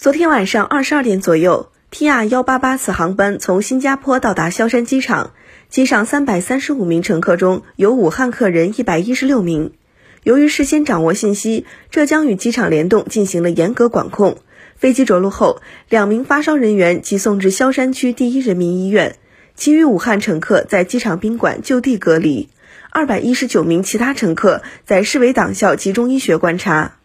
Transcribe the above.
昨天晚上二十二点左右，TR 幺八八次航班从新加坡到达萧山机场，机上三百三十五名乘客中有武汉客人一百一十六名。由于事先掌握信息，浙江与机场联动进行了严格管控。飞机着陆后，两名发烧人员即送至萧山区第一人民医院，其余武汉乘客在机场宾馆就地隔离，二百一十九名其他乘客在市委党校集中医学观察。